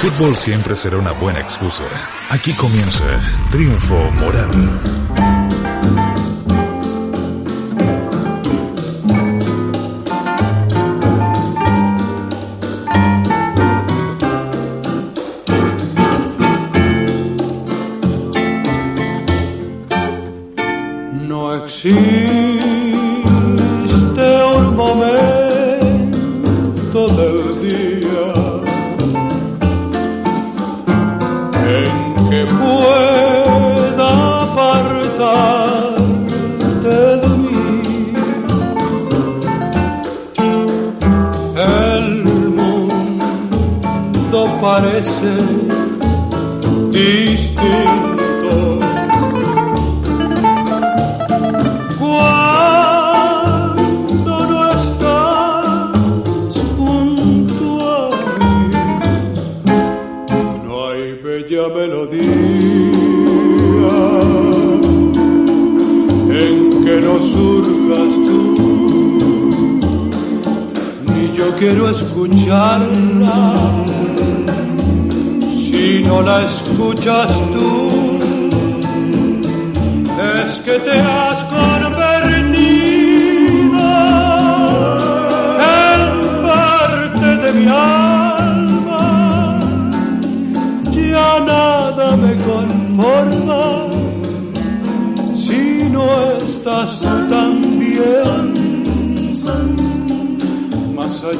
fútbol siempre será una buena excusa. Aquí comienza Triunfo Moral.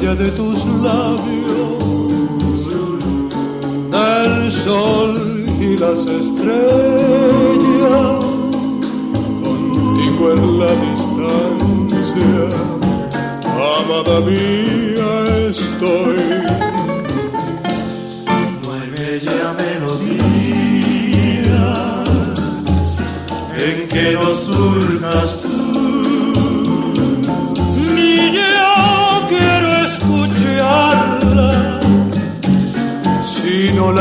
Allá de tus labios, del sol y las estrellas contigo en la distancia, amada mía estoy. No hay bella melodía en que no surjas tú,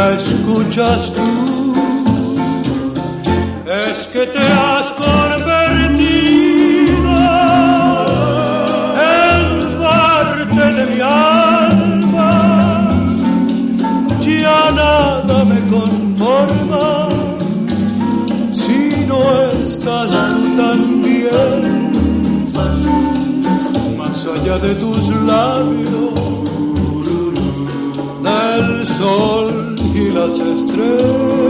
escuchas tú es que te has convertido en parte de mi alma. Ya nada me conforma si no estás tú también. Más allá de tus labios, del sol las estrellas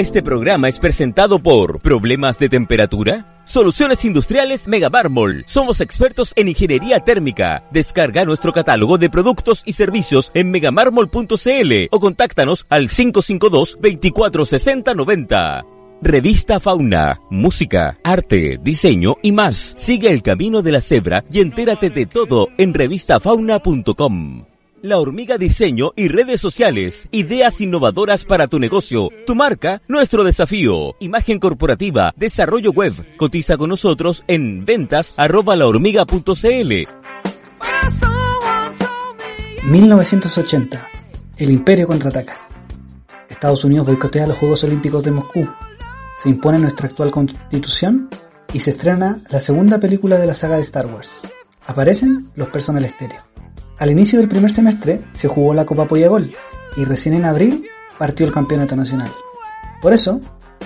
Este programa es presentado por ¿Problemas de temperatura? Soluciones Industriales Mega Mármol. Somos expertos en ingeniería térmica. Descarga nuestro catálogo de productos y servicios en megamarmol.cl o contáctanos al 552 2460 90. Revista Fauna, música, arte, diseño y más. Sigue el camino de la cebra y entérate de todo en revistafauna.com. La Hormiga Diseño y redes sociales. Ideas innovadoras para tu negocio, tu marca, nuestro desafío. Imagen corporativa, desarrollo web. Cotiza con nosotros en ventas arroba lahormiga.cl. 1980. El Imperio contraataca. Estados Unidos boicotea los Juegos Olímpicos de Moscú. Se impone nuestra actual constitución y se estrena la segunda película de la saga de Star Wars. Aparecen los personal estéreo. Al inicio del primer semestre se jugó la Copa Pollagol y recién en abril partió el campeonato nacional. Por eso,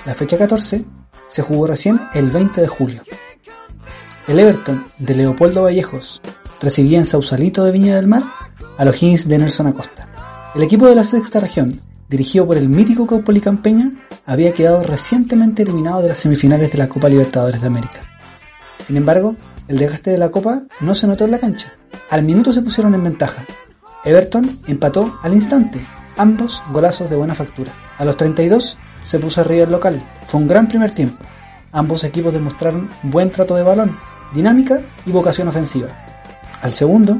la fecha 14 se jugó recién el 20 de julio. El Everton de Leopoldo Vallejos recibía en Sausalito de Viña del Mar a los Higgins de Nelson Acosta. El equipo de la sexta región, dirigido por el mítico Caupoli Campeña, había quedado recientemente eliminado de las semifinales de la Copa Libertadores de América. Sin embargo, el desgaste de la Copa no se notó en la cancha. Al minuto se pusieron en ventaja. Everton empató al instante, ambos golazos de buena factura. A los 32 se puso arriba el local. Fue un gran primer tiempo. Ambos equipos demostraron buen trato de balón, dinámica y vocación ofensiva. Al segundo,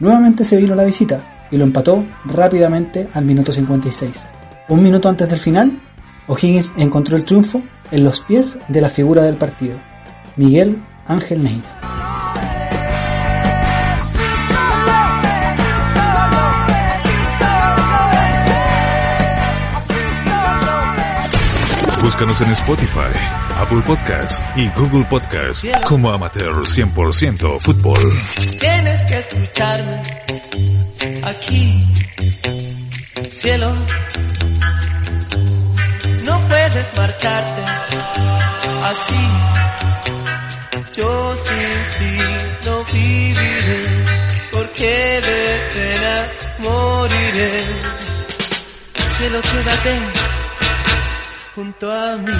nuevamente se vino la visita y lo empató rápidamente al minuto 56. Un minuto antes del final, O'Higgins encontró el triunfo en los pies de la figura del partido, Miguel Ángel Neira. Búscanos en Spotify, Apple Podcast y Google Podcast como Amateur 100% Fútbol. Tienes que escucharme aquí, cielo. No puedes marcharte así. Yo sin ti no viviré, porque de pena moriré. Cielo, quédate junto a mí.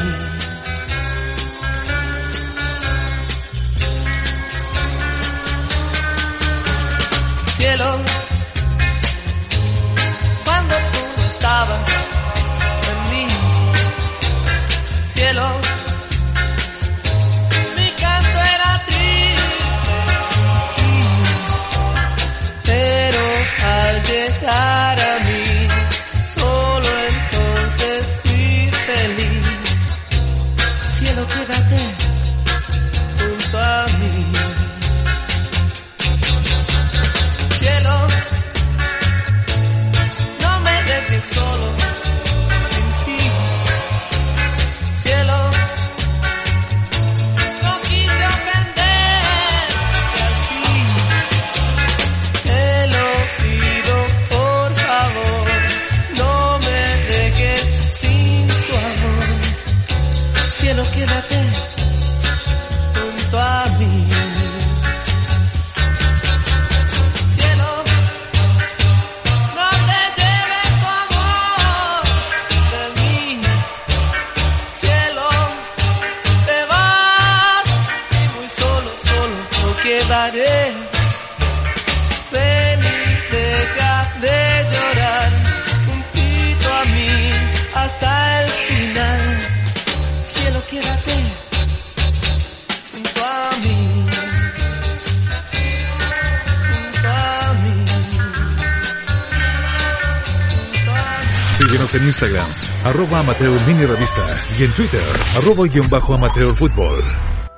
Cielo, cuando tú estabas en mí, cielo, Síguenos en Instagram, arroba Amateur Mini Revista y en Twitter, arroba guion bajo Amateur Fútbol.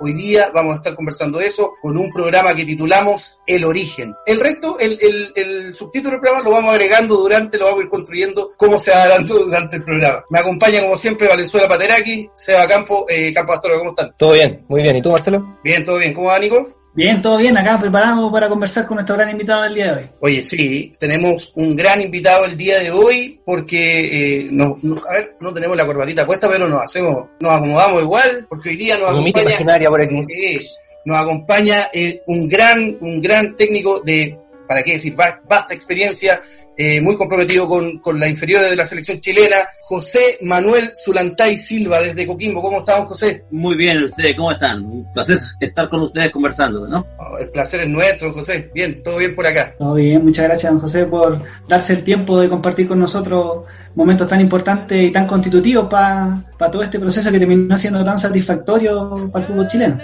Hoy día vamos a estar conversando eso con un programa que titulamos El Origen. El resto, el, el, el subtítulo del programa lo vamos agregando durante, lo vamos a ir construyendo cómo se va dando durante el programa. Me acompaña como siempre Valenzuela Pateraki, Seba Campo, eh, Campo Astorga, ¿cómo están? Todo bien, muy bien. ¿Y tú, Marcelo? Bien, todo bien. ¿Cómo va, Nico? Bien, todo bien, acá preparado para conversar con nuestro gran invitado del día de hoy. Oye, sí, tenemos un gran invitado el día de hoy porque, eh, no, no- a ver, no tenemos la corbatita puesta, pero nos hacemos, nos acomodamos igual porque hoy día nos acompaña... imaginaria por aquí. Eh, nos acompaña eh, un gran un gran técnico de para qué decir va- vasta experiencia eh, muy comprometido con, con la inferiores de la selección chilena José Manuel Zulantay Silva desde Coquimbo ¿cómo estamos José? Muy bien, ustedes, ¿cómo están? Un placer estar con ustedes conversando, ¿no? Oh, el placer es nuestro José bien todo bien por acá Todo bien, muchas gracias, don José, por darse el tiempo de compartir con nosotros momentos tan importantes y tan constitutivos para todo este proceso que terminó siendo tan satisfactorio para el fútbol chileno.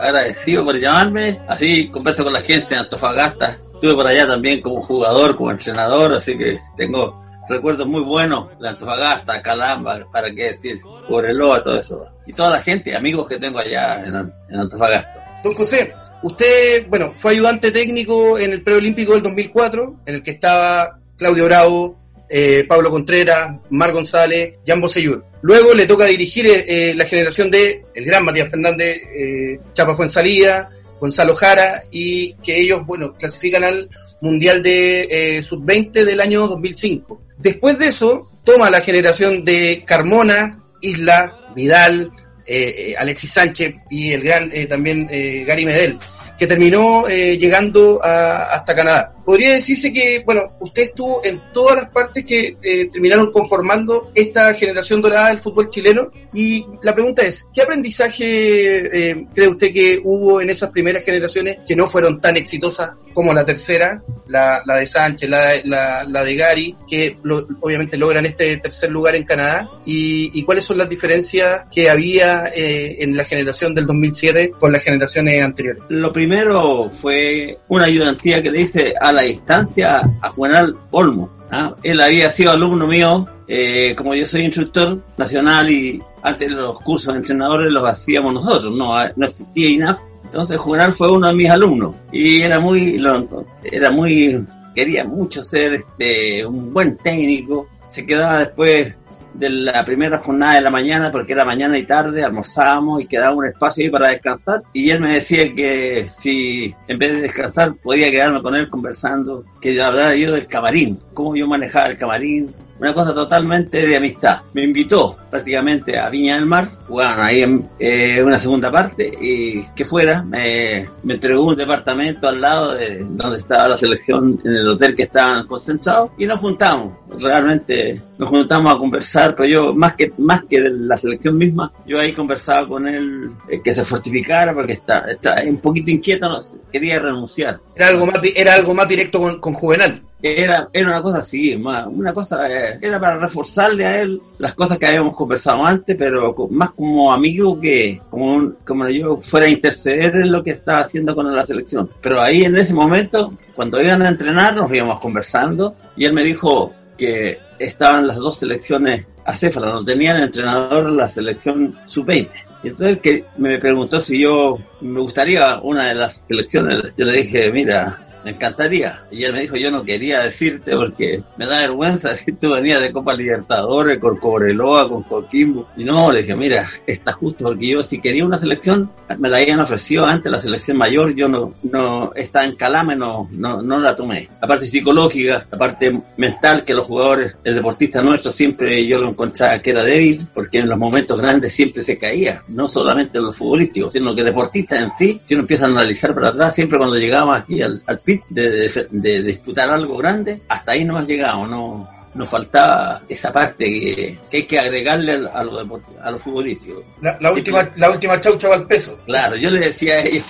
Agradecido por llamarme, así converso con la gente en Antofagasta. Estuve por allá también como jugador, como entrenador, así que tengo recuerdos muy buenos de Antofagasta, Calamba, para qué decir, Cobreloa, todo eso. Y toda la gente, amigos que tengo allá en, An- en Antofagasta. Don José usted bueno fue ayudante técnico en el preolímpico del 2004 en el que estaba Claudio Bravo eh, Pablo Contreras, Mar González, Jan Bosellur. Luego le toca dirigir eh, la generación de el gran Matías Fernández, eh, Chapa Fuensalida, Gonzalo Jara, y que ellos, bueno, clasifican al Mundial de eh, Sub-20 del año 2005. Después de eso, toma la generación de Carmona, Isla, Vidal, eh, eh, Alexis Sánchez y el gran eh, también eh, Gary Medel, que terminó llegando a- hasta Canadá. Podría decirse que, bueno, usted estuvo en todas las partes que eh, terminaron conformando esta generación dorada del fútbol chileno. Y la pregunta es, ¿qué aprendizaje eh, cree usted que hubo en esas primeras generaciones que no fueron tan exitosas como la tercera, la, la de Sánchez, la, la, la de Gary, que lo- obviamente logran este tercer lugar en Canadá? ¿Y, y cuáles son las diferencias que había eh, en la generación del 2007 con las generaciones anteriores? Lo primero fue una ayudantía que le hice a la distancia a Juvenal Olmo. ¿ah? Él había sido alumno mío, eh, como yo soy instructor nacional y antes los cursos de entrenadores los hacíamos nosotros, no, no existía INAF. Entonces Juvenal fue uno de mis alumnos y era muy, lo- era muy, quería mucho ser este, un buen técnico. Se quedaba después de la primera jornada de la mañana, porque era mañana y tarde, almorzábamos y quedaba un espacio ahí para descansar. Y él me decía que si en vez de descansar podía quedarme con él conversando, que hablara yo del camarín, cómo yo manejaba el camarín, una cosa totalmente de amistad. Me invitó prácticamente a Viña del Mar, jugaban ahí en eh, una segunda parte y que fuera, me, me entregó un departamento al lado de donde estaba la selección, en el hotel que estaban concentrados y nos juntamos. Realmente nos juntamos a conversar, pero yo más que más que de la selección misma, yo ahí conversaba con él eh, que se fortificara porque está, está un poquito inquieto, no quería renunciar. Era algo más, era algo más directo con, con Juvenal. Era, era una cosa así, más, una cosa, eh, era para reforzarle a él las cosas que habíamos conversado antes, pero más como amigo que como, un- como yo fuera a interceder en lo que estaba haciendo con la selección. Pero ahí en ese momento, cuando iban a entrenar, nos íbamos conversando y él me dijo que estaban las dos selecciones acéfalas, no tenían entrenador la selección sub-20. Y entonces que me preguntó si yo me gustaría una de las selecciones. Yo le dije, mira, me encantaría. Y él me dijo, yo no quería decirte porque me da vergüenza decir tú venías de Copa Libertadores con Cobreloa, con Coquimbo. Y no, le dije, mira, está justo porque yo si quería una selección, me la habían ofrecido antes la selección mayor, yo no, no, estaba en Calame, no, no, no la tomé. La parte psicológica, la parte mental que los jugadores, el deportista nuestro siempre yo lo encontraba que era débil, porque en los momentos grandes siempre se caía, no solamente los futbolísticos, sino que deportistas en sí, si uno empieza a analizar para atrás, siempre cuando llegábamos aquí al, al de, de- de disputar algo grande, hasta ahí nomás llegábamos, no, nos faltaba esa parte que, que hay que agregarle a lo, deport- a lo futbolístico. La, la última, la última chaucha va al peso. Claro, yo le decía a ellos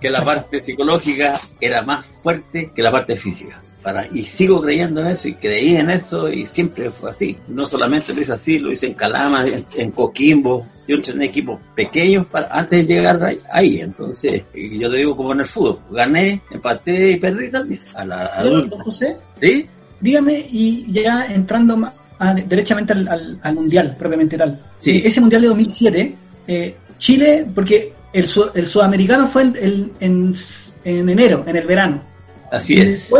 que la parte psicológica era más fuerte que la parte física. Para, y sigo creyendo en eso y creí en eso y siempre fue así. No solamente lo hice así, lo hice en Calama, en, en Coquimbo. Yo entrené equipos pequeños para, antes de llegar ahí. Entonces, yo le digo como en el fútbol, gané, empaté y perdí también. A la adulta. José, ¿Sí? dígame, y ya entrando ma- a- derechamente al, al- al mundial, propiamente tal. Sí. Eh, Ese mundial de 2007, eh, Chile, porque el, el sudamericano fue el- el- en, en enero, en el verano. Así es.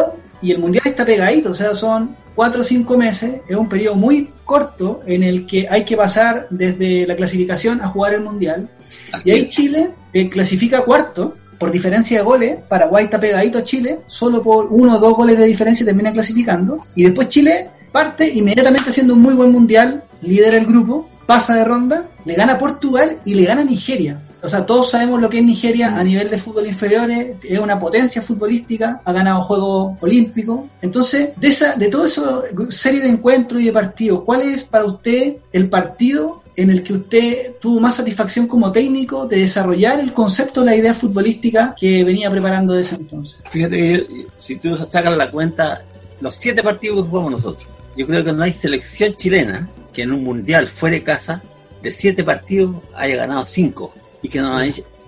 Y el mundial está pegadito, o sea, son cuatro o cinco meses, es un periodo muy corto en el que hay que pasar desde la clasificación a jugar el mundial. Así Y ahí. Chile eh, clasifica cuarto por diferencia de goles. Paraguay está pegadito a Chile, solo por uno o dos goles de diferencia termina clasificando. Y después Chile parte inmediatamente haciendo un muy buen mundial, lidera el grupo, pasa de ronda, le gana a Portugal y le gana a Nigeria. O sea, todos sabemos lo que es Nigeria a nivel de fútbol inferiores, es una potencia futbolística, ha ganado Juegos Olímpicos. Entonces, de esa, de toda esa serie de encuentros y de partidos, ¿cuál es para usted el partido en el que usted tuvo más satisfacción como técnico de desarrollar el concepto, la idea futbolística que venía preparando desde entonces? Fíjate que si tú sacas la cuenta, los siete partidos que jugamos nosotros, yo creo que no hay selección chilena que en un mundial fuera de casa, de siete partidos, haya ganado cinco. Y que no,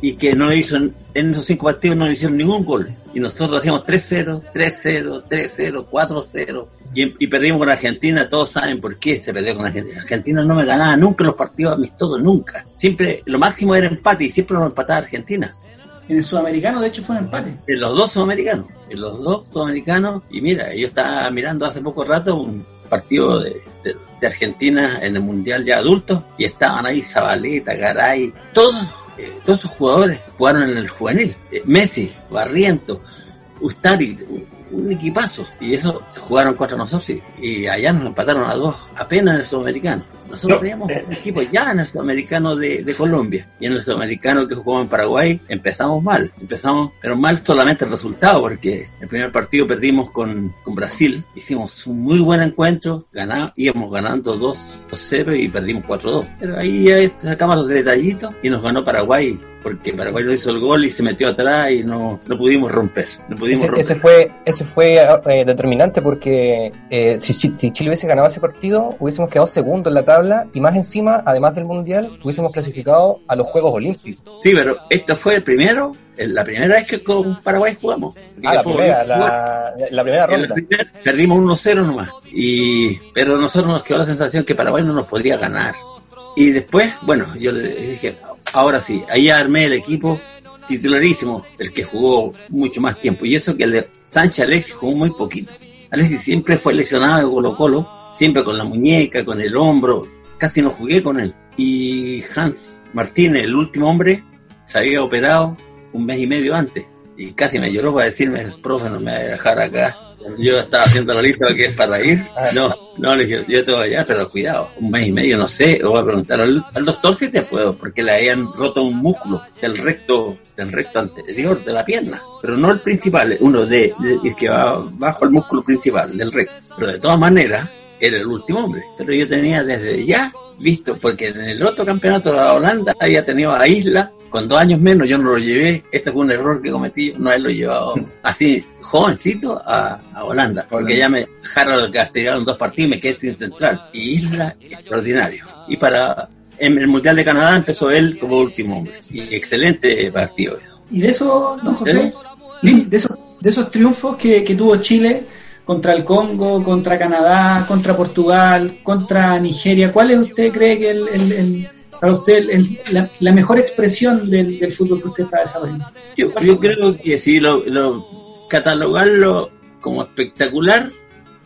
y que no hizo, en esos cinco partidos no hicieron ningún gol. Y nosotros hacíamos 3-0, 3-0, 3-0, 4-0. Y, y perdimos con Argentina, todos saben por qué se perdió con Argentina. Argentina no me ganaba nunca los partidos amistosos, nunca. Siempre, lo máximo era empate y siempre nos empataba Argentina. En el sudamericano, de hecho, fue un empate. En los dos sudamericanos, en los dos sudamericanos, y mira, yo estaba mirando hace poco rato un partido de, de- Argentina en el Mundial ya adultos, y estaban ahí Zabaleta, Garay, todos, eh, todos esos jugadores jugaron en el juvenil. Eh, Messi, Barriento, Ustari, un, equipazo, y eso jugaron contra nosotros, y, y allá nos empataron a dos, apenas en el sudamericano. Nosotros No, teníamos un equipo ya en el sudamericano de, de Colombia y en el sudamericano que jugamos en Paraguay empezamos mal, empezamos, pero mal solamente el resultado porque el primer partido perdimos con, con Brasil, hicimos un muy buen encuentro, ganamos, íbamos ganando 2-0 y perdimos 4-2, pero ahí ya sacamos los detallitos y nos ganó Paraguay porque Paraguay no hizo el gol y se metió atrás y no, no pudimos romper. No pudimos ese, romper. ese fue, ese fue eh, determinante porque eh, si, si Chile hubiese ganado ese partido, hubiésemos quedado segundo en la tabla y más encima, además del Mundial, hubiésemos clasificado a los Juegos Olímpicos. Sí, pero esta fue el primero, la primera vez que con Paraguay jugamos. Ah, la primera, la, la primera ronda. perdimos 1-0 nomás. Y, pero nosotros nos quedó la sensación que Paraguay no nos podía ganar. Y después, bueno, yo le dije, ahora sí, ahí armé el equipo titularísimo, el que jugó mucho más tiempo. Y eso que el de Sánchez Alexis jugó muy poquito. Alexis siempre fue lesionado de Colo Colo, siempre con la muñeca, con el hombro, casi no jugué con él. Y Hans Martínez, el último hombre, se había operado un mes y medio antes. Y casi me lloró para decirme, el profe no me va a dejar acá. Yo estaba haciendo la lista que es para ir. No, no, le dije, yo te voy allá, pero cuidado, un mes y medio, no sé, lo voy a preguntar al, al doctor si te puedo, porque le habían roto un músculo del recto, del recto anterior de la pierna, pero no el principal, uno de, de- que va bajo el músculo principal del recto. Pero de todas maneras, era el último hombre. Pero yo tenía desde ya visto, porque en el otro campeonato de la Holanda había tenido a Isla con dos años menos, yo no lo llevé, este fue un error que cometí, no haberlo llevado así, jovencito, a, a Holanda, porque ya me lo castigaron dos partidos y me quedé sin central. Y Isla, extraordinario. Y para, en el Mundial de Canadá empezó él como último hombre. Y excelente partido. Y de eso, don José, de esos, de esos triunfos que, que tuvo Chile contra el Congo, contra Canadá, contra Portugal, contra Nigeria, ¿cuál es usted cree que el, el- el- para usted el- la, la mejor expresión del, del fútbol que usted está desarrollando? Yo, yo creo que si lo, lo catalogarlo como espectacular,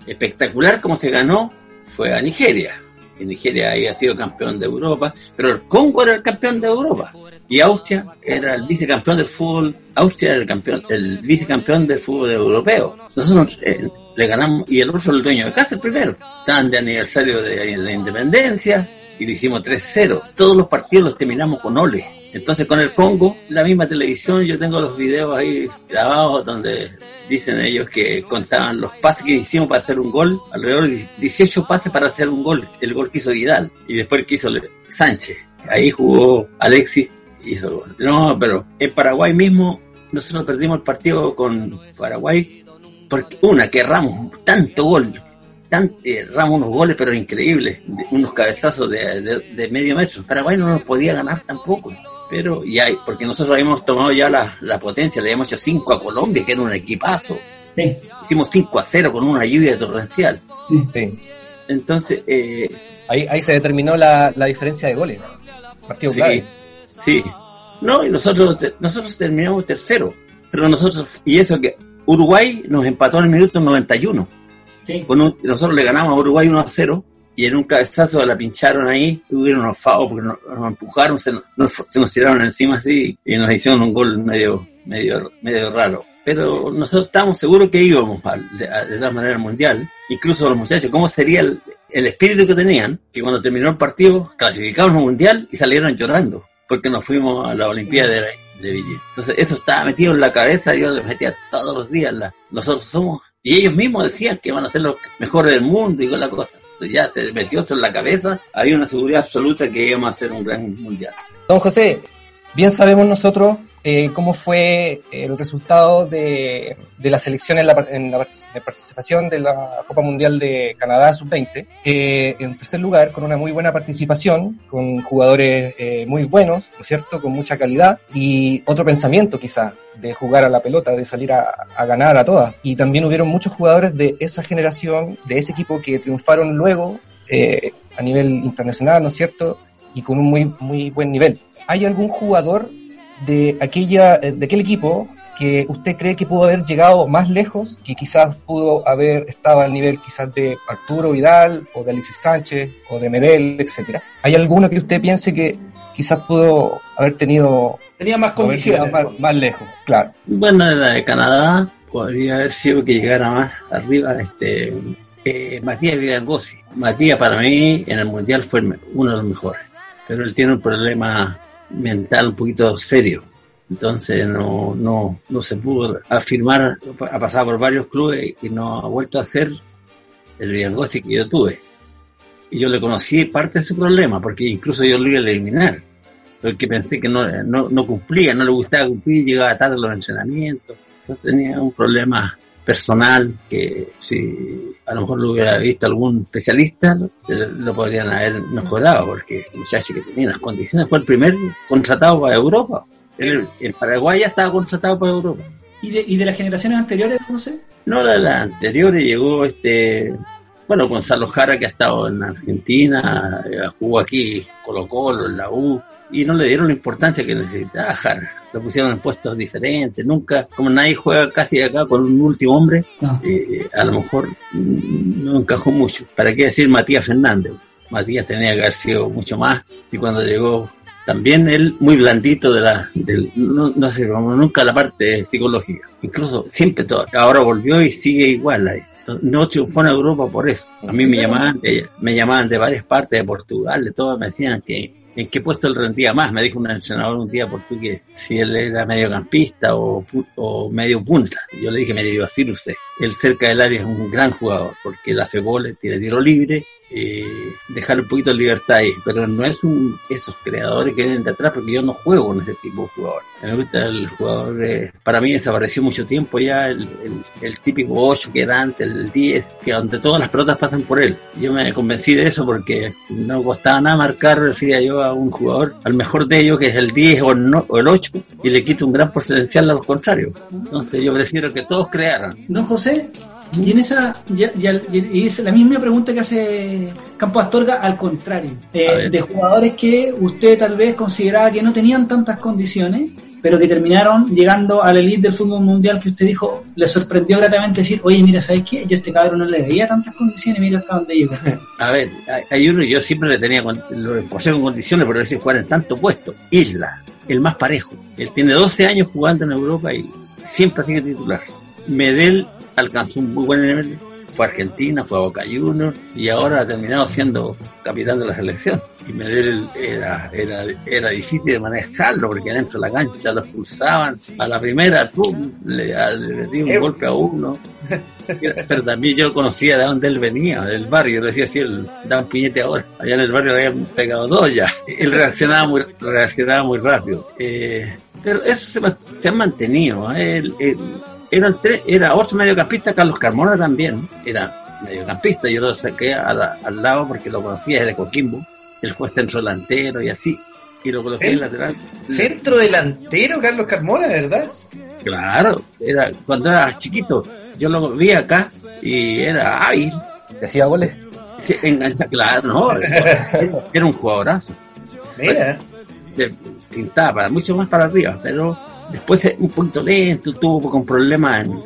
espectacular como se ganó, fue a Nigeria. Y Nigeria había sido campeón de Europa, pero el Congo era el campeón de Europa. Y Austria era el vicecampeón del fútbol, Austria era el campeón, el vicecampeón del fútbol europeo. Nosotros eh, le ganamos, y el otro el dueño de casa el primero. Estaban de aniversario de la independencia, y le hicimos 3-0. Todos los partidos los terminamos con ole. Entonces con el Congo, la misma televisión, yo tengo los videos ahí grabados donde dicen ellos que contaban los pases que hicimos para hacer un gol, alrededor de 18 pases para hacer un gol, el gol que hizo Vidal y después el que hizo Sánchez. Ahí jugó Alexis y hizo el gol. No, pero en Paraguay mismo nosotros perdimos el partido con Paraguay porque una que erramos tanto gol, tan, erramos unos goles pero increíbles, de- unos cabezazos de, de- de medio metro. Paraguay no nos podía ganar tampoco. Pero ya, porque nosotros habíamos tomado ya la, la potencia, le habíamos hecho 5 a Colombia, que era un equipazo. Sí, Hicimos 5 a 0 con una lluvia torrencial. Sí. Entonces, eh, Ahí, ahí se determinó la, la diferencia de goles. Partido sí, clave. sí. No, y nosotros, nosotros terminamos tercero. Pero nosotros, y eso que Uruguay nos empató en el minuto 91. sí. Con un- nosotros le ganamos a Uruguay 1 a 0 y en un cabezazo la pincharon ahí, hubieron unos faos porque nos, nos empujaron, se nos, nos- se nos tiraron encima así y nos hicieron un gol medio, medio, medio raro. Pero nosotros estábamos seguros que íbamos al- de, a- de todas maneras al mundial, incluso los muchachos, ¿cómo sería el, el espíritu que tenían? Que cuando terminó el partido, clasificamos al mundial y salieron llorando, porque nos fuimos a la Olimpiada de, de Beijing. Entonces eso estaba metido en la cabeza, yo le metía todos los días, la, nosotros somos, y ellos mismos decían que van a ser los mejores del mundo y con la cosa. Entonces ya se metió eso en la cabeza, había una seguridad absoluta que íbamos a hacer un gran mundial. Don José, bien sabemos nosotros eh, cómo fue el resultado de, de la selección en la, en la participación de la Copa Mundial de Canadá Sub-20. Eh, en tercer lugar, con una muy buena participación, con jugadores eh, muy buenos, ¿no es cierto?, con mucha calidad y otro pensamiento quizás de jugar a la pelota, de salir a, a ganar a todas. Y también hubieron muchos jugadores de esa generación, de ese equipo que triunfaron luego eh, a nivel internacional, ¿no es cierto?, y con un muy, muy buen nivel. ¿Hay algún jugador de aquella, eh, de aquel equipo que usted cree que pudo haber llegado más lejos, que quizás pudo haber estado al nivel quizás de Arturo Vidal o de Alexis Sánchez o de Medel, etcétera? ¿Hay alguno que usted piense que quizás pudo haber tenido Tenía más condiciones. más, más lejos? Claro. Bueno, de la de Canadá podría haber sido que llegara más arriba este eh, Matías. Matías para mí en el Mundial fue uno de los mejores, pero él tiene un problema mental un poquito serio. Entonces no, no, no se pudo afirmar, ha pasado por varios clubes y no ha vuelto a ser el Vigangosi que yo tuve. Y yo le conocí parte de su problema, porque incluso yo lo iba a eliminar. porque pensé que no, no, no cumplía, no le gustaba cumplir, llegaba tarde a los entrenamientos. Entonces tenía un problema personal que si a lo mejor lo hubiera visto algún especialista lo, podrían haber mejorado porque el muchacho que tenía las condiciones fue el primer contratado para Europa. En Paraguay ya estaba contratado para Europa. ¿Y de, ¿Y de las generaciones anteriores, José? No, de las anteriores llegó este, bueno, Gonzalo Jara que ha estado en Argentina, eh, jugó aquí Colo Colo, en la U, y no le dieron la importancia que necesitaba Jara. Lo pusieron en puestos diferentes, nunca, como nadie juega casi acá con un último hombre, No. eh, a lo mejor no encajó mucho. ¿Para qué decir Matías Fernández? Matías tenía que haber sido mucho más, y cuando llegó también él muy blandito de la del, no, no sé como nunca la parte psicológica incluso siempre todo ahora volvió y sigue igual ahí no triunfó en Europa por eso. A mí me llamaban de, me llamaban de varias partes de Portugal de todo. Me decían que en qué puesto él rendía más me dijo un entrenador un día portugués si él era mediocampista o, o medio punta. Yo le dije me iba a decir usted él cerca del área es un gran jugador porque él hace goles tiene tiro libre eh, dejar un poquito de libertad ahí, pero no es un esos creadores que vienen de atrás porque yo no juego con ese tipo de jugador. Me gusta el jugador, eh, para mí desapareció mucho tiempo ya el, el, el típico 8 que era antes, el 10, que donde todas las pelotas pasan por él. Yo me convencí de eso porque no costaba nada marcar, decía yo, a un jugador, al mejor de ellos que es el 10 o no- o el 8, y le quito un gran potencial a los contrarios. Entonces yo prefiero que todos crearan. Don José, y en esa y, y al- y es la misma pregunta que hace Campo Astorga al contrario, eh, de jugadores que usted tal vez consideraba que no tenían tantas condiciones, pero que terminaron llegando a la elite del fútbol mundial que usted dijo, le sorprendió gratamente decir, oye, mira, ¿sabes qué? Yo a este cabrón no le veía tantas condiciones, mira hasta dónde llegó. A ver, hay- uno, yo siempre le tenía, con- lo poseo en condiciones, pero veces jugar en tanto puesto. Isla, el más parejo. Él tiene 12 años jugando en Europa y siempre ha sido titular. Medel alcanzó un muy buen nivel, fue a Argentina, fue a Boca Juniors y ahora ha terminado siendo capitán de la selección. Y Medel era, era, era difícil de manejarlo porque dentro de la cancha lo expulsaban. A la primera, ¡pum! le, le dio un golpe a uno. Pero también yo conocía de dónde él venía, del barrio. Le decía así, él daba un piñete ahora. Allá en el barrio le habían pegado dos ya. Él reaccionaba muy, reaccionaba muy rápido. Eh, pero eso se ha mantenido. ¿eh? Él- él- era, el tre- era otro mediocampista, Carlos Carmona también. Era mediocampista. Yo lo saqué a la- al lado porque lo conocía desde Coquimbo. Él fue centro delantero y así. Y lo coloqué en lateral. Centro delantero, Carlos Carmona, ¿verdad? Claro, era cuando era chiquito. Yo lo vi acá y era hábil. Decía goles. Sí, engancha, claro, no. Era, un jugadorazo. Mira, De- Pintaba para, mucho más para arriba, pero después eh, un poquito lento, tuvo con problemas en,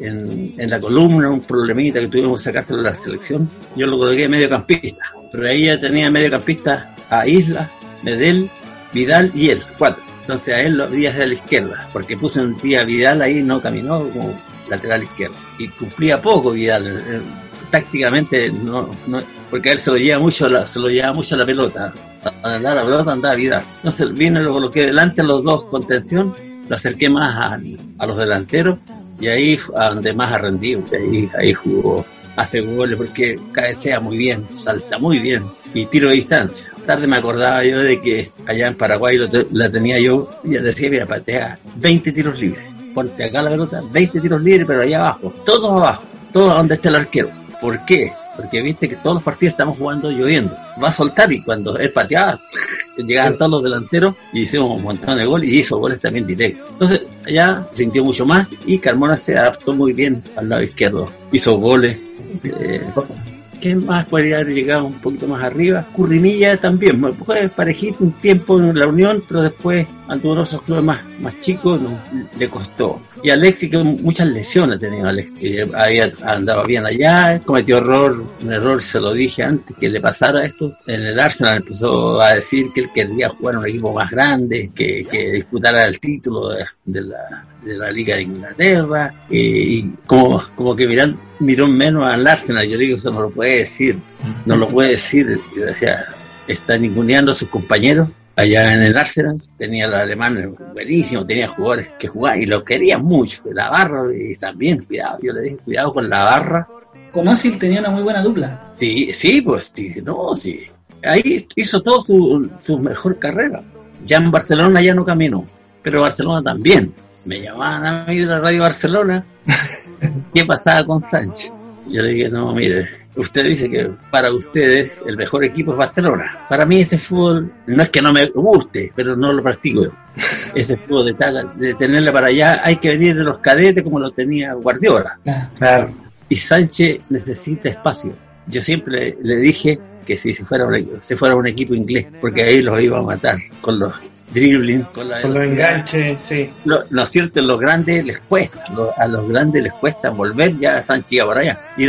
en, en la columna, un problemita que tuvimos que sacárselo de la selección. Yo lo coloqué mediocampista, pero ahí ya tenía mediocampista a Isla, Medel, Vidal y él, cuatro. Entonces a él lo había de la izquierda, porque puse un día Vidal ahí, no caminó como lateral izquierdo. Y cumplía poco Vidal. Tácticamente no, no porque a él se lo lleva mucho la, se lo lleva mucho la pelota. Al andar la pelota andaba Vidal. Entonces vine, lo coloqué delante a los dos contención, lo acerqué más a, a los delanteros y ahí a donde más y Ahí, ahí jugó, hace goles porque cabecea muy bien, salta muy bien y tiro de distancia. Tarde me acordaba yo de que allá en Paraguay la tenía yo y decía, mira, patea 20 tiros libres. Ponte acá la pelota, 20 tiros libres, pero allá abajo, todos abajo, todos donde está el arquero. ¿Por qué? Porque viste que todos los partidos estamos jugando lloviendo. Va a soltar y cuando él pateaba, llegaban todos los delanteros y hicimos un montón de goles y hizo goles también directos. Entonces allá sintió mucho más y Carmona se adaptó muy bien al lado izquierdo. Hizo goles. Eh, ¿Quién más podría haber llegado un poquito más arriba? Currimilla también, fue parejito un tiempo en la Unión, pero después otros clubes más, más chicos, le costó. Y Alexis, que muchas lesiones tenía Alexis, Eh, había, andaba bien allá, cometió error, un error, se lo dije antes que le pasara esto. En el Arsenal empezó a decir que él quería jugar en un equipo más grande, que, que disputara el título de, de la, de la Liga de Inglaterra, eh, y como, como que miran, miró menos al Arsenal. Yo le digo, eso no lo puede decir, no lo puede decir. Yo decía, está ninguneando a sus compañeros. Allá en el Arsenal tenía los alemanes buenísimos, tenía jugadores que jugaban y lo querían mucho. La barra, y también, cuidado, yo le dije, cuidado con la barra. Con Osil tenía una muy buena dupla. Sí, sí, pues, sí, no, sí. Ahí hizo todo su, su mejor carrera. Ya en Barcelona ya no caminó, pero Barcelona también. Me llamaban a mí de la radio Barcelona. ¿Qué pasaba con Sánchez? Yo le dije, no, mire, usted dice que para ustedes el mejor equipo es Barcelona. Para mí ese fútbol no es que no me guste, pero no lo practico yo. Ese fútbol de, tal, de tenerle para allá, hay que venir de los cadetes como lo tenía Guardiola. Claro. Y Sánchez necesita espacio. Yo siempre le, le dije que si se fuera, un, se fuera un equipo inglés, porque ahí los iba a matar con los dribbling, con, la, Con los enganches, sí. lo, lo cierto, los grandes les cuesta, lo- a los grandes les cuesta volver ya Sánchez iba para allá. Y,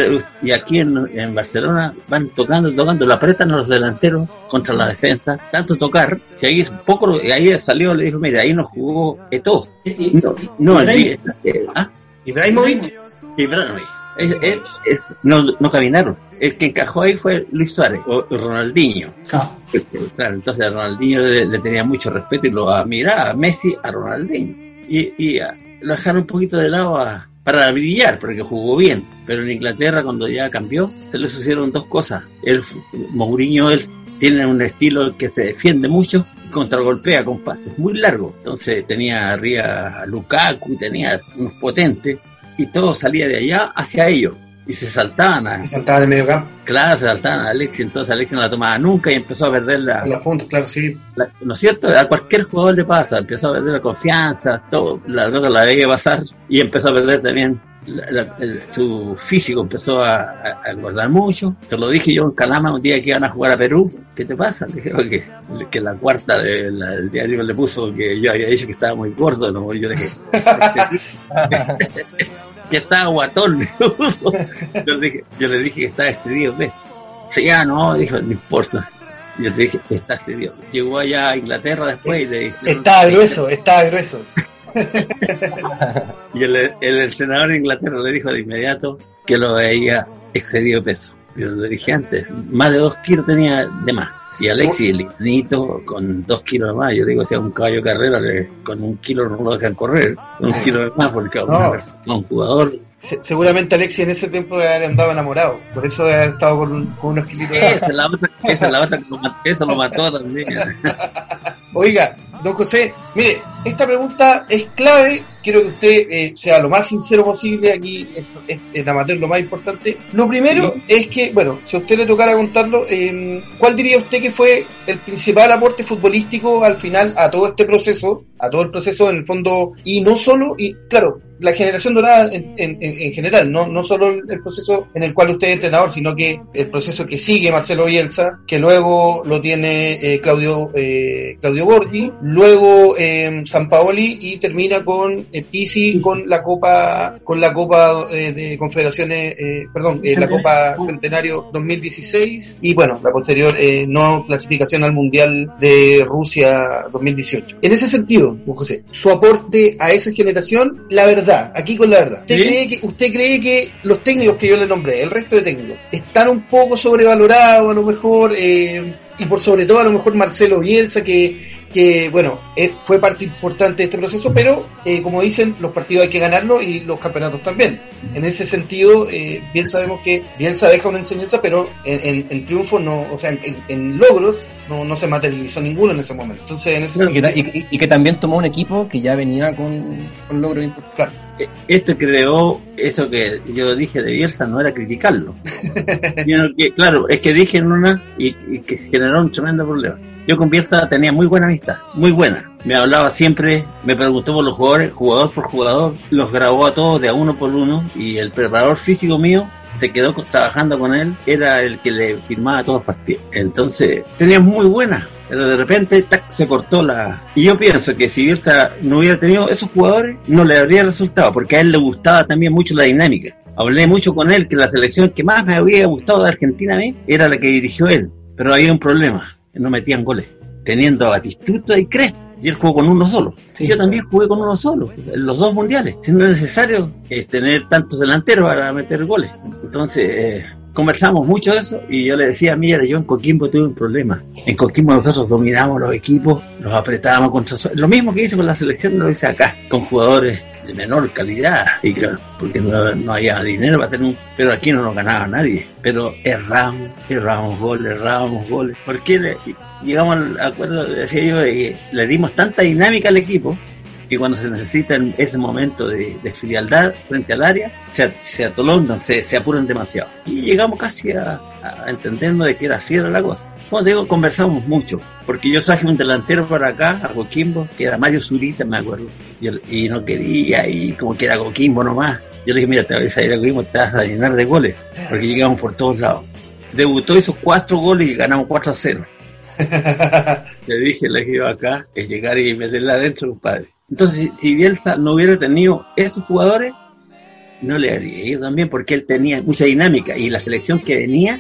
y aquí en, en Barcelona van tocando, tocando, lo apretan a los delanteros contra la defensa, tanto tocar, que ahí es poco, y ahí salió, le dijo, mira, ahí nos jugó Eto'o. No, no, el, eh, ah, Ibrahimovic, Ibrahimovic. Es- es- es- no, no caminaron. El que encajó ahí fue Luis Suárez o Ronaldinho. Ah, Claro, entonces a Ronaldinho le, le tenía mucho respeto y lo admiraba a Messi a Ronaldinho. Y, y lo dejaron un poquito de lado a- para brillar, porque jugó bien. Pero en Inglaterra, cuando ya cambió, se le sucedieron dos cosas. Él, Mourinho, él tiene un estilo que se defiende mucho y contragolpea con pases muy largos. Entonces tenía arriba a Lukaku, tenía unos potentes, y todo salía de allá hacia ellos. Y se saltaban a, que saltaba en el medio campo, Claro, se saltaban a Alexis, entonces Alexis no la tomaba nunca y empezó a perder la, la punta, claro, sí. la- ¿no es cierto? A cualquier jugador le pasa, empezó a perder la confianza, todo, la cosa la veía pasar y empezó a perder también la- la- el- su físico, empezó a, a- a engordar mucho. Te lo dije yo en Calama un día que iban a jugar a Perú, ¿qué te pasa? Le dije que, que la cuarta, eh, la- el diario le puso que yo había dicho que estaba muy gordo, ¿no? Y yo le dije, que estaba guatón. yo, le dije, yo le dije que estaba excedido peso. Sí, ya no, dijo, no importa. Yo te dije, está excedido. Llegó allá a Inglaterra después y le dije... Estaba grueso, estaba grueso. Y el, el, senador de Inglaterra le dijo de inmediato que lo veía excedido de peso. Yo le dije antes, más de dos kilos tenía de más. Y Alexis, el lignito, con dos kilos de más, yo digo, si a un caballo de carrera, le- con un kilo no lo dejan correr, un kilo de más, porque No. persona, un jugador, Se- seguramente Alexis en ese tiempo debe haber andado enamorado, por eso debe haber estado con, con unos kilitos de más. esa es la otra, esa es la otra eso lo mató también. Oiga, don José, mire, esta pregunta es clave. Quiero que usted eh, sea lo más sincero posible. Aquí es, es, en amateur lo más importante. Lo primero es que, bueno, si a usted le tocara contarlo, eh, ¿cuál diría usted que fue el principal aporte futbolístico al final a todo este proceso? A todo el proceso en el fondo, y no solo, y claro, la generación dorada en, en- en- en general, no, no solo el, proceso en el cual usted es entrenador, sino que el proceso que sigue Marcelo Bielsa, que luego lo tiene eh, Claudio eh, Claudio Borgi, luego eh, San Paoli y termina con eh, Pisi con la Copa con la Copa eh, de Confederaciones, eh, perdón, eh, la Copa Centenario 2016 y bueno, la posterior eh, no clasificación al Mundial de Rusia 2018. En ese sentido, José, su aporte a esa generación, la verdad, aquí con la verdad. ¿Usted, ¿Sí? cree, que, ¿Usted cree que los técnicos que yo le nombré, el resto de técnicos, están un poco sobrevalorados a lo mejor, eh, y por sobre todo a lo mejor Marcelo Bielsa, que, que bueno, eh, fue parte importante de este proceso, pero eh, como dicen, los partidos hay que ganarlos y los campeonatos también. En ese sentido, eh, bien sabemos que Bielsa deja una enseñanza, pero en, en, en triunfo no, o sea, en, en- logros no, no se materializó ninguno en ese momento. Entonces, en ese Y que, sentido, y- y que también tomó un equipo que ya venía con, con logros importantes. claro. Esto creó, eso que yo dije de Bielsa no era criticarlo. Sino que, claro, es que dije en una y, y que generó un tremendo problema. Yo con Bielsa tenía muy buena amistad, muy buena. Me hablaba siempre, me preguntó por los jugadores, jugador por jugador, los grabó a todos de a uno por uno y el preparador físico mío se quedó trabajando con él, era el que le firmaba todos los partidos. Entonces, tenía muy buena, pero de repente tac, se cortó la... Y yo pienso que si Bielsa no hubiera tenido esos jugadores, no le habría resultado, porque a él le gustaba también mucho la dinámica. Hablé mucho con él que la selección que más me había gustado de Argentina a mí era la que dirigió él, pero había un problema, no metían goles, teniendo a Batistuta y Crespo. Y él jugó con uno solo. Sí, Yo también jugué con uno solo, en los dos mundiales. Si no es necesario eh, tener tantos delanteros para meter goles. Entonces, eh, conversamos mucho de eso y yo le decía, mira, yo en Coquimbo tuve un problema. En Coquimbo nosotros dominamos los equipos, los apretábamos contra... Lo mismo que hice con la selección lo hice acá, con jugadores de menor calidad, y que- porque no, no había dinero para tener un... Pero aquí no nos ganaba nadie. Pero erramos, erramos goles, erramos goles. ¿Por qué? le- llegamos al acuerdo, decía yo, de que le dimos tanta dinámica al equipo que cuando se necesita en ese momento de, de frialdad frente al área, se, se atolondan, se, se apuran demasiado. Y llegamos casi a, a entendiendo de que era así era la cosa. Como digo, conversamos mucho, porque yo saqué un delantero para acá, a Coquimbo, que era Mario Zurita, me acuerdo, y, y no quería, y como que era Coquimbo nomás. Yo le dije, mira, te vas a ir a Coquimbo, te vas a llenar de goles, porque llegamos por todos lados. Debutó, hizo cuatro goles y ganamos 4 a 0. Le dije, le dije acá, es llegar y meterla adentro, compadre. Entonces, si, Bielsa no hubiera tenido esos jugadores, no le haría ido también, porque él tenía mucha dinámica y la selección que venía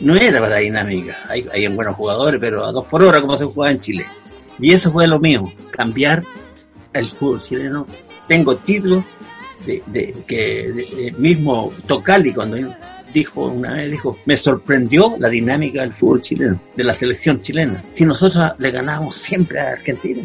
no era para dinámica. Hay, buenos jugadores, pero a dos por hora, como se jugaba en Chile. Y eso fue lo mío, cambiar el fútbol chileno. Tengo títulos de, que de mismo Tocali cuando dijo una vez dijo me sorprendió la dinámica del fútbol chileno de la selección chilena si nosotros le ganábamos siempre a Argentina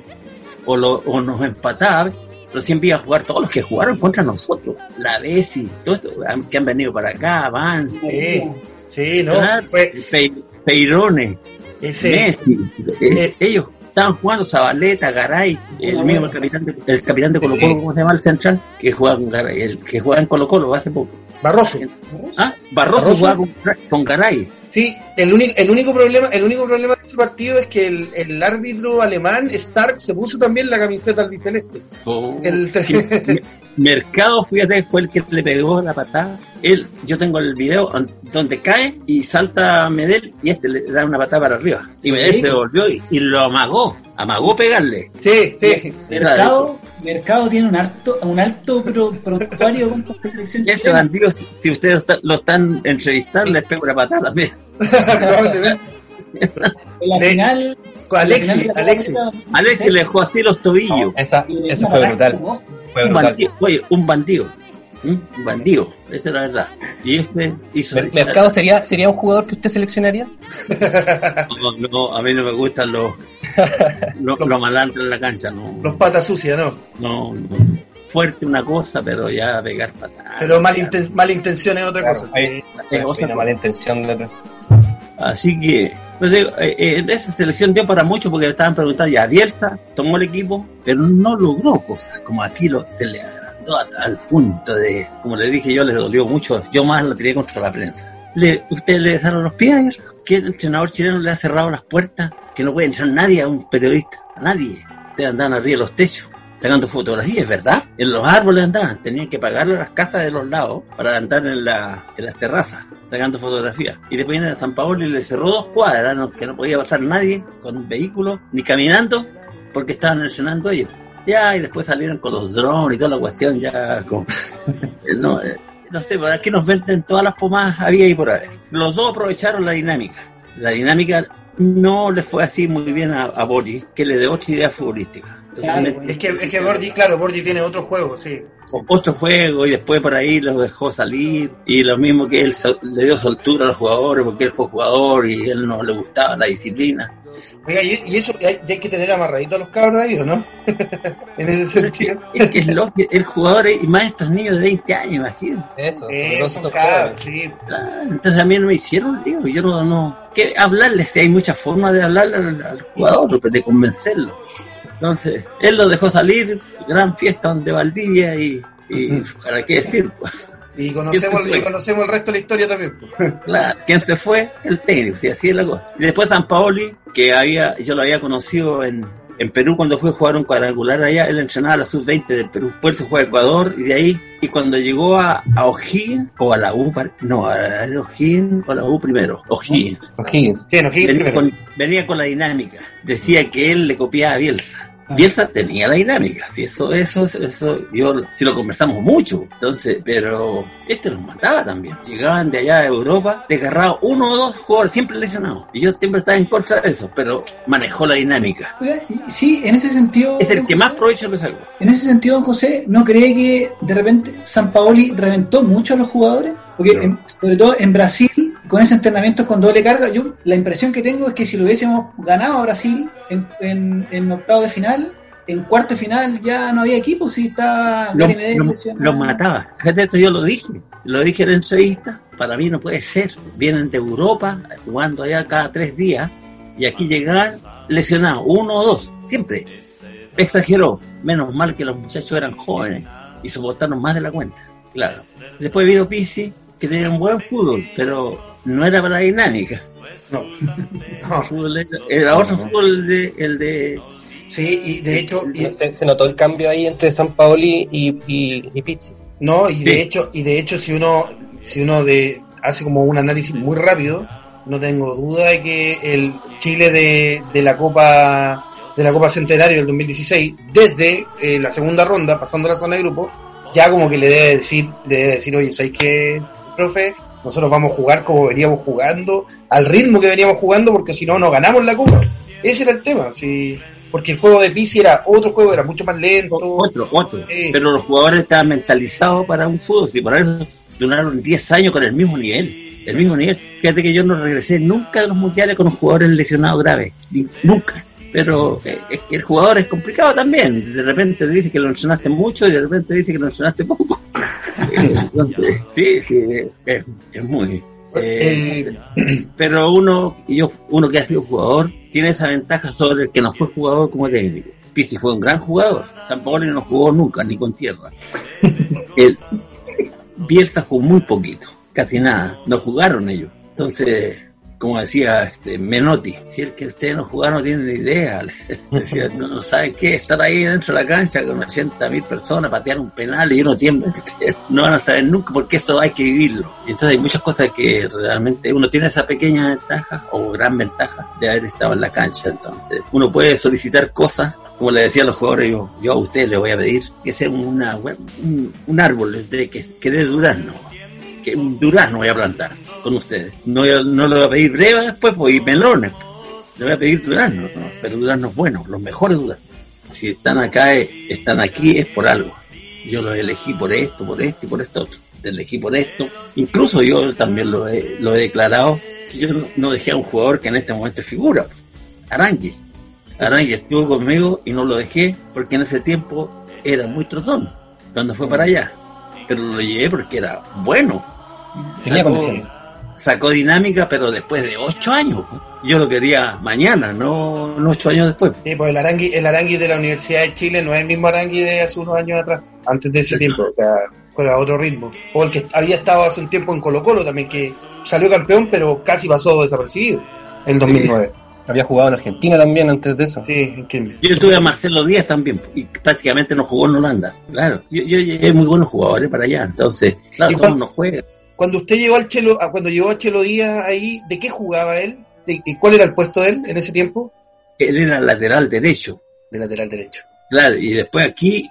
o, lo, o nos empataba pero siempre iba a jugar todos los que jugaron contra nosotros la Bessi todo esto que han venido para acá van Sí, sí, no, fue Pe- Peirone ese, Messi eh, ellos estaban jugando Zabaleta, Garay, el mismo el capitán de, el capitán de Colo Colo, ¿cómo se llama el central? Que juega con Garay, el que juega en Colo Colo hace poco. Barroso. Ah, Barroso, Barroso. jugaba con, con Garay. Sí, el único, el único problema, el único problema de ese partido es que el, el árbitro alemán Stark se puso también la camiseta albiceleste. El- Que- Mercado, fíjate, fue el que le pegó la patada. Él, yo tengo el video donde cae y salta Medel y este le da una patada para arriba. Y Medel Sí. se volvió y, y lo amagó, amagó pegarle. Sí, sí. Mercado, Mercado tiene un alto, un alto pro, prontuario contra esta selección Ese chilena. bandido, si- si ustedes está- lo están entrevistando, les pega una patada también. En la final, Con Alexis, Alexis. Alexis le dejó así los tobillos. Esa, eso fue brutal. Fue un brutal. bandido, oye, un bandido. ¿Mm? Un bandido, esa es la verdad. Y este hizo. Mer- ¿Mercado sería, sería un jugador que usted seleccionaría? No, no, a mí no me gustan los, los, los malandros en la cancha, no. Los patas sucias, ¿no? no, no. Fuerte una cosa, pero ya pegar patadas. Pero mala, ya. inten- mala intención es otra Claro, cosa. ahí- Sí, hay una cosa. mala intención de otra. Así que, pues eh, eh, esa selección dio para mucho porque le estaban preguntando ya, Bielsa tomó el equipo, pero no logró cosas como aquí lo, se le agrandó a- al punto de, como le dije yo, le dolió mucho, yo más lo tiré contra la prensa. Le, ¿Ustedes le dejaron los pies a Bielsa? ¿Qué entrenador chileno le ha cerrado las puertas? Que no puede entrar nadie a un periodista, a nadie. Ustedes andaban arriba de los techos. Sacando fotografías, ¿verdad? En los árboles andaban, tenían que pagarle las casas de los lados para andar en, la, en las terrazas sacando fotografías. Y después viene a San Paolo y le cerró dos cuadras, que no podía pasar nadie con vehículos, ni caminando, porque estaban lesionando ellos. Ya, y después salieron con los drones y toda la cuestión, ya con... eh, no, eh, no sé, por aquí nos venden todas las pomadas, había ahí por ahí. Los dos aprovecharon la dinámica. La dinámica no le fue así muy bien a, a Borgi, que le dio otra idea futbolística. Entonces, Claro, me- Es que, es que Borgi, claro, Borgi tiene otro juego, sí. otro juego y después por ahí los dejó salir y lo mismo que él le dio soltura a los jugadores porque él fue jugador y él no le gustaba la disciplina. Oiga, y, y eso hay, y hay que tener amarradito a los cabros ahí, ¿o no? en ese sentido. Es que es lógico, el jugador y más estos niños de 20 años, imagínate. Eso, esos cabros, sí. Claro, Entonces a mí no me hicieron lío, yo no, no, que hablarle, si hay muchas formas de hablarle al, al jugador, de convencerlo. Entonces, él lo dejó salir, gran fiesta donde Valdivia y, y para qué decir, pues. Y conocemos, y conocemos el resto de la historia también. pues. Claro, ¿quién se fue? El técnico, si así es la cosa. Y después San Paoli, que había, yo lo había conocido en, en Perú cuando fue a jugar un cuadrangular allá, él entrenaba a la sub-20 del Perú. Se fue a Ecuador y de ahí, y cuando llegó a, a O'Higgins, o a la U, no, a O'Higgins o a la U primero, O'Higgins. O'Higgins. Sí, no, Higgins Venía primero. con, venía con la dinámica. Decía que él le copiaba a Bielsa. Bielsa tenía la dinámica, si eso, eso, eso, yo, si lo conversamos mucho, entonces, pero este los mataba también. Llegaban de allá de Europa, desgarrados uno o dos jugadores, siempre lesionados. Y yo siempre estaba en contra de eso, pero manejó la dinámica. Sí, en ese sentido. Es el que más provecho le sacó. En ese sentido, don José, ¿no cree que de repente San Paoli reventó mucho a los jugadores? Porque en- sobre todo en Brasil, con ese entrenamiento con doble carga, yo la impresión que tengo es que si lo hubiésemos ganado a Brasil en, en, en octavo de final, en cuarto de final ya no había equipo, si estaba Los Gary Medel lo, lesionado. los mataba. Fíjate, esto yo lo dije. Lo dije en la entrevista. Para mí no puede ser. Vienen de Europa, jugando allá cada tres días. Y aquí llegaban lesionados, uno o dos, siempre. Exageró. Menos mal que los muchachos eran jóvenes y soportaron más de la cuenta. Claro. Después vino Pizzi, que tenía un buen fútbol, pero no era para la dinámica. No. El fútbol era, era otro fútbol el de, el de Sí, y de hecho, y- Se, se notó el cambio ahí entre San Paoli y, y, y Pizzi. no, y de hecho, y de hecho si uno, si uno de, hace como un análisis muy rápido, no tengo duda de que el Chile de, de la Copa de la Copa Centenario del 2016, desde eh, la segunda ronda, pasando a la zona de grupo, ya como que le debe decir, le debe decir, oye, ¿sabes qué, profe? Nosotros vamos a jugar como veníamos jugando, al ritmo que veníamos jugando, porque si no, no ganamos la Copa. Ese era el tema, sí. Porque el juego de Pizzi era otro juego, era mucho más lento. otro, otro. Sí. Pero los jugadores estaban mentalizados para un fútbol y por eso duraron 10 años con el mismo nivel. El mismo nivel. Fíjate que yo no regresé nunca de los mundiales con los jugadores lesionados graves. Nunca. Pero eh, es que el jugador es complicado también. De repente te dice que lo lesionaste mucho y de repente dice que lo lesionaste poco. Entonces, sí, sí, es, es muy. eh, pero uno, yo, uno que ha sido jugador, tiene esa ventaja sobre el que no fue jugador como técnico. Pizzi fue un gran jugador. San Paolo no jugó nunca, ni con tierra. El, Bielsa jugó muy poquito, casi nada. No jugaron ellos. Entonces, como decía este Menotti, si el que ustedes no jugaron no tienen ni idea. Decía, no, no saben qué, estar ahí dentro de la cancha con 80 mil personas, patear un penal y uno tiembla. No van a saber nunca porque eso hay que vivirlo. Entonces hay muchas cosas que realmente uno tiene esa pequeña ventaja o gran ventaja de haber estado en la cancha. Entonces, uno puede solicitar cosas como le decía a los jugadores, yo, yo a ustedes les voy a pedir que sea una, un, un árbol de que, que dé durazno, que un durazno voy a plantar con ustedes. No, no le voy a pedir breva después, pues, y melones. Le voy a pedir durazno, ¿no? pero duraznos buenos, los mejores duraznos. Si están acá, eh, están aquí, es por algo. Yo los elegí por esto, por esto y por esto otro. Te elegí por esto. Incluso yo también lo he, lo he declarado, que yo no, no dejé a un jugador que en este momento figura, Arangui. Arangui estuvo conmigo y no lo dejé porque en ese tiempo era muy trotón cuando fue para allá. Pero lo llevé porque era bueno. Tenía condiciones. Sacó dinámica, pero después de ocho años. Yo lo quería mañana, no, no ocho años después. Sí, pues el Arangui, el Arangui de la Universidad de Chile no es el mismo Arangui de hace unos años atrás, antes de ese tiempo, o sea, juega a otro ritmo. O el que había estado hace un tiempo en Colo Colo también, que salió campeón, pero casi pasó desapercibido en 2009. Había jugado en Argentina también antes de eso. Sí, increíble. Yo tuve a Marcelo Díaz también y prácticamente no jugó en Holanda. Claro, yo, yo llevé muy buenos jugadores para allá, entonces, claro, ¿Y todos cuál- no juegan. Cuando usted llegó al Chelo, ah, cuando llegó a Chelo Díaz ahí, ¿de qué jugaba él? ¿De, y ¿Cuál era el puesto de él en ese tiempo? Él era lateral derecho, De lateral derecho. claro, y después aquí,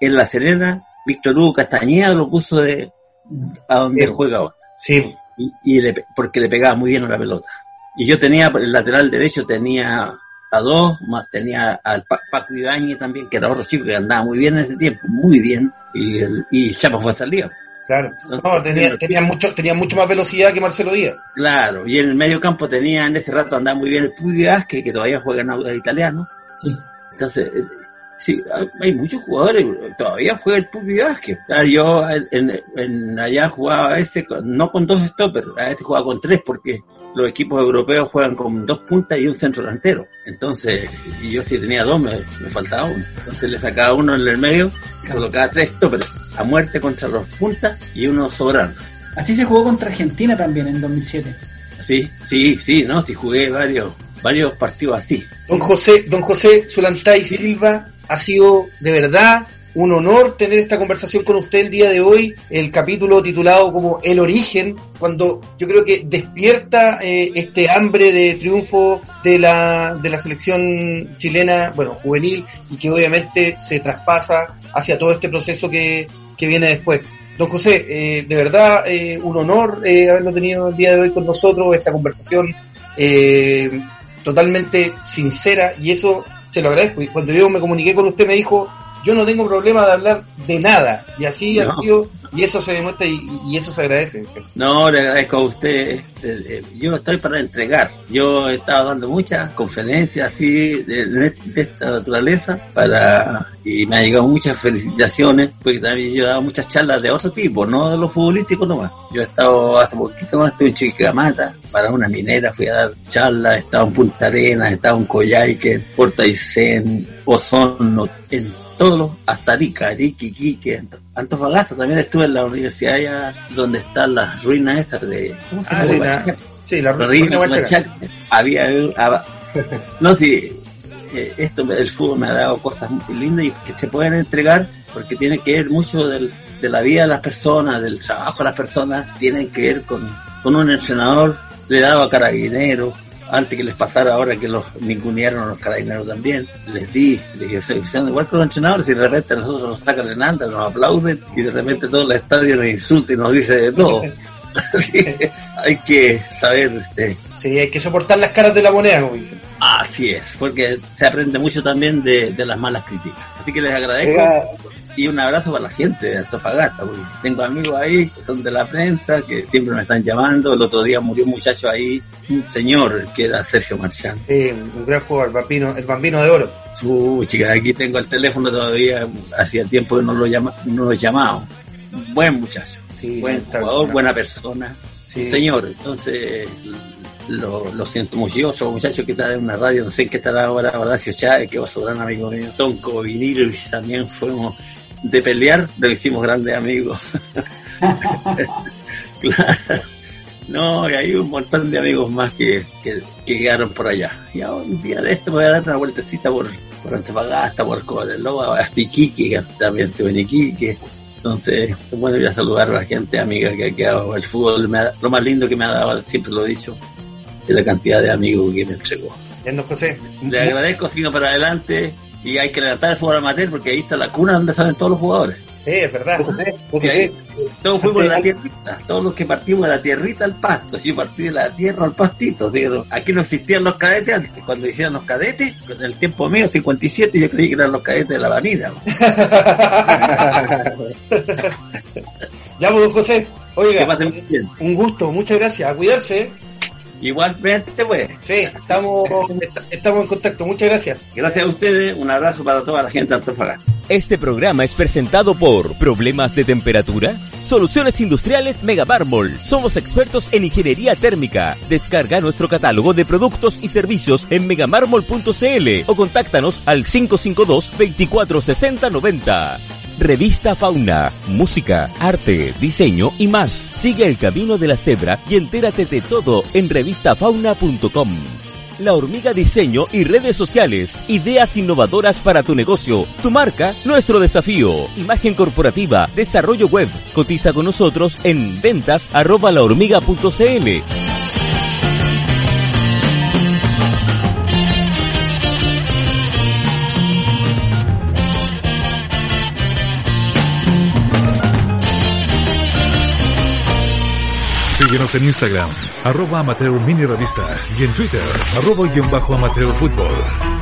en La Serena, Víctor Hugo Castañeda lo puso de a donde Sí. juega ahora. Sí, y, y le porque le pegaba muy bien a la pelota. Y yo tenía, el lateral derecho tenía a dos, más tenía al Pa- Paco Ibáñez también, que era otro chico que andaba muy bien en ese tiempo, muy bien, y, el, y Chapa fue salida. Claro. No, tenía, tenía, mucho, tenía mucho más velocidad que Marcelo Díaz. Claro, y en el medio campo tenía, en ese rato andaba muy bien el Puy Vázquez, que todavía juega en Auda Italiano. Sí. Entonces, eh, sí, hay- muchos jugadores, todavía juega el Vázquez. Claro, yo en, allá jugaba a ese, no con dos stoppers, a este jugaba con tres, porque los equipos europeos juegan con dos puntas y un centro delantero. Entonces, y yo si tenía dos, me, me faltaba uno. Entonces le sacaba uno en el medio, colocaba tres stoppers a muerte contra los puntas y uno sobrando. Así se jugó contra Argentina también en 2007. Sí, sí, sí, no, sí jugué varios, varios partidos así. Don José, don José Zulantay Silva, ha sido de verdad un honor tener esta conversación con usted el día de hoy. El capítulo titulado como El origen, cuando yo creo que despierta eh, este hambre de triunfo de la, de la selección chilena, bueno, juvenil, y que obviamente se traspasa hacia todo este proceso que, que viene después. Don José, eh, de verdad eh, un honor eh, haberlo tenido el día de hoy con nosotros, esta conversación eh, totalmente sincera y eso se lo agradezco. Y cuando yo me comuniqué con usted me dijo, yo no tengo problema de hablar de nada y así ha No. sido y eso se demuestra y, y eso se agradece. No, le agradezco a usted. eh, eh, Yo estoy para entregar. Yo he estado dando muchas conferencias así de, esta naturaleza para y me ha llegado muchas felicitaciones porque también yo he dado muchas charlas de otro tipo, no de los futbolísticos nomás. Yo he estado hace poquito más estuve en Chiquicamata para una minera, fui a dar charlas, he estado en Punta Arenas, he estado en Coyhaique, en Puerto Aysén, Osorno, en todos los, hasta Arica, Arica, Iquique, Antofagasta, también estuve en la universidad allá donde están las ruinas esas de, ¿cómo se Ah, sí, la, sí, la ruina. Había, no, sí, eh, esto del fútbol me ha dado cosas muy lindas y que se pueden entregar porque tiene que ver mucho del, de la vida de las personas, del trabajo de las personas, tienen que ver con, con un entrenador, le daba carabineros, antes que les pasara ahora que los ningunearon a los carabineros también, les di, les dije, "Soy oficial igual que los entrenadores y de repente a nosotros nos sacan en anda, nos aplauden y de repente todo el estadio nos insulta y nos dice de todo. Hay que saber, este, Sí, hay que soportar las caras de la moneda, como dicen. Así es, porque se aprende mucho también de, de las malas críticas. Así que les agradezco Oiga, y un abrazo para la gente de Antofagasta. porque tengo amigos ahí que son de la prensa que siempre me están llamando. El otro día murió un muchacho ahí, un señor que era Sergio Marchán. Sí, un gran jugador, el bambino, el bambino de oro. Su chica, aquí tengo el teléfono todavía, hacía tiempo que no lo llama, no lo llamaba. Buen muchacho, Sí, buen jugador, buena persona. Sí. Señor, entonces lo, lo siento mucho. Yo soy un muchacho que está en una radio, no sé en qué estará ahora, Horacio Chávez, que va a su gran amigo mío. Tonco Vinilo, y también fuimos de pelear, lo hicimos grandes amigos. Claro. No, y hay un montón de amigos más que, que, que quedaron por allá. Y ahora un día de esto me voy a dar una vueltecita por, por Antofagasta, por Cobreloa, hasta Iquique, que también estuve en Iquique. Entonces, bueno, voy a saludar a la gente amiga que ha quedado. El fútbol, me ha- lo más lindo que me ha dado, siempre lo he dicho, es la cantidad de amigos que me entregó. Bien, José. Le agradezco, sigo para adelante y hay que levantar el fútbol amateur porque ahí está la cuna donde salen todos los jugadores. Sí, es verdad. José, ahí, José, todos fuimos de la tierrita, todos los que partimos de la tierrita al pasto, yo partí de la tierra al pastito, ¿sí? aquí no existían los cadetes antes, cuando hicieron los cadetes, en el tiempo mío, 57, yo creí que eran los cadetes de la vanilla. Ya, pues, don José. Oiga, un gusto, muchas gracias. A cuidarse. Igualmente, pues, Sí, estamos, est- estamos en contacto. Muchas gracias. gracias a ustedes, un abrazo para toda la gente de Antofagasta. Este programa es presentado por ¿Problemas de temperatura? Soluciones Industriales Mega Mármol. Somos expertos en ingeniería térmica. Descarga nuestro catálogo de productos y servicios en megamármol.cl o contáctanos al 552 2460 90. Revista Fauna, música, arte, diseño y más. Sigue el camino de la cebra y entérate de todo en revistafauna.com. La Hormiga Diseño y redes sociales. Ideas innovadoras para tu negocio, tu marca, nuestro desafío. Imagen corporativa, desarrollo web. Cotiza con nosotros en ventas arroba lahormiga.cl. Síguenos en Instagram, arroba amateur mini revista y en Twitter, arroba guion bajo amateur fútbol.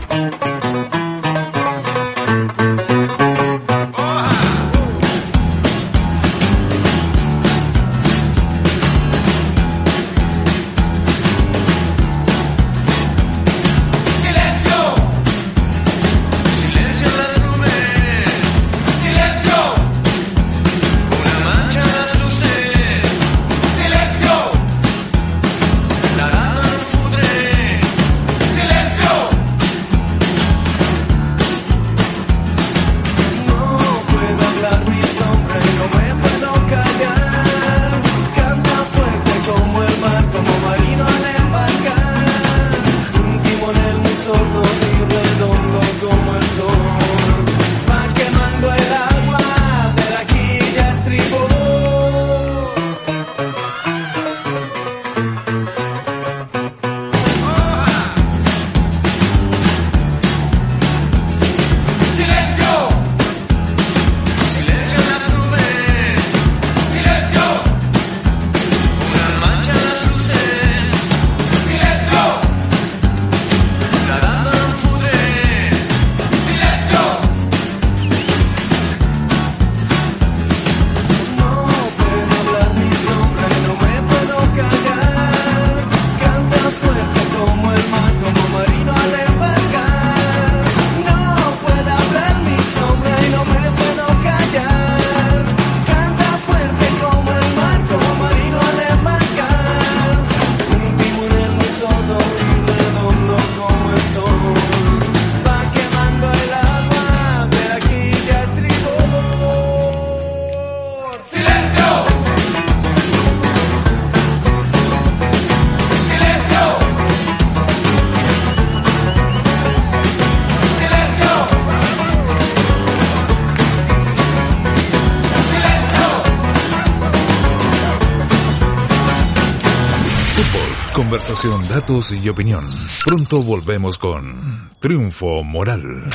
Conversación, datos y opinión. Pronto volvemos con Triunfo Moral.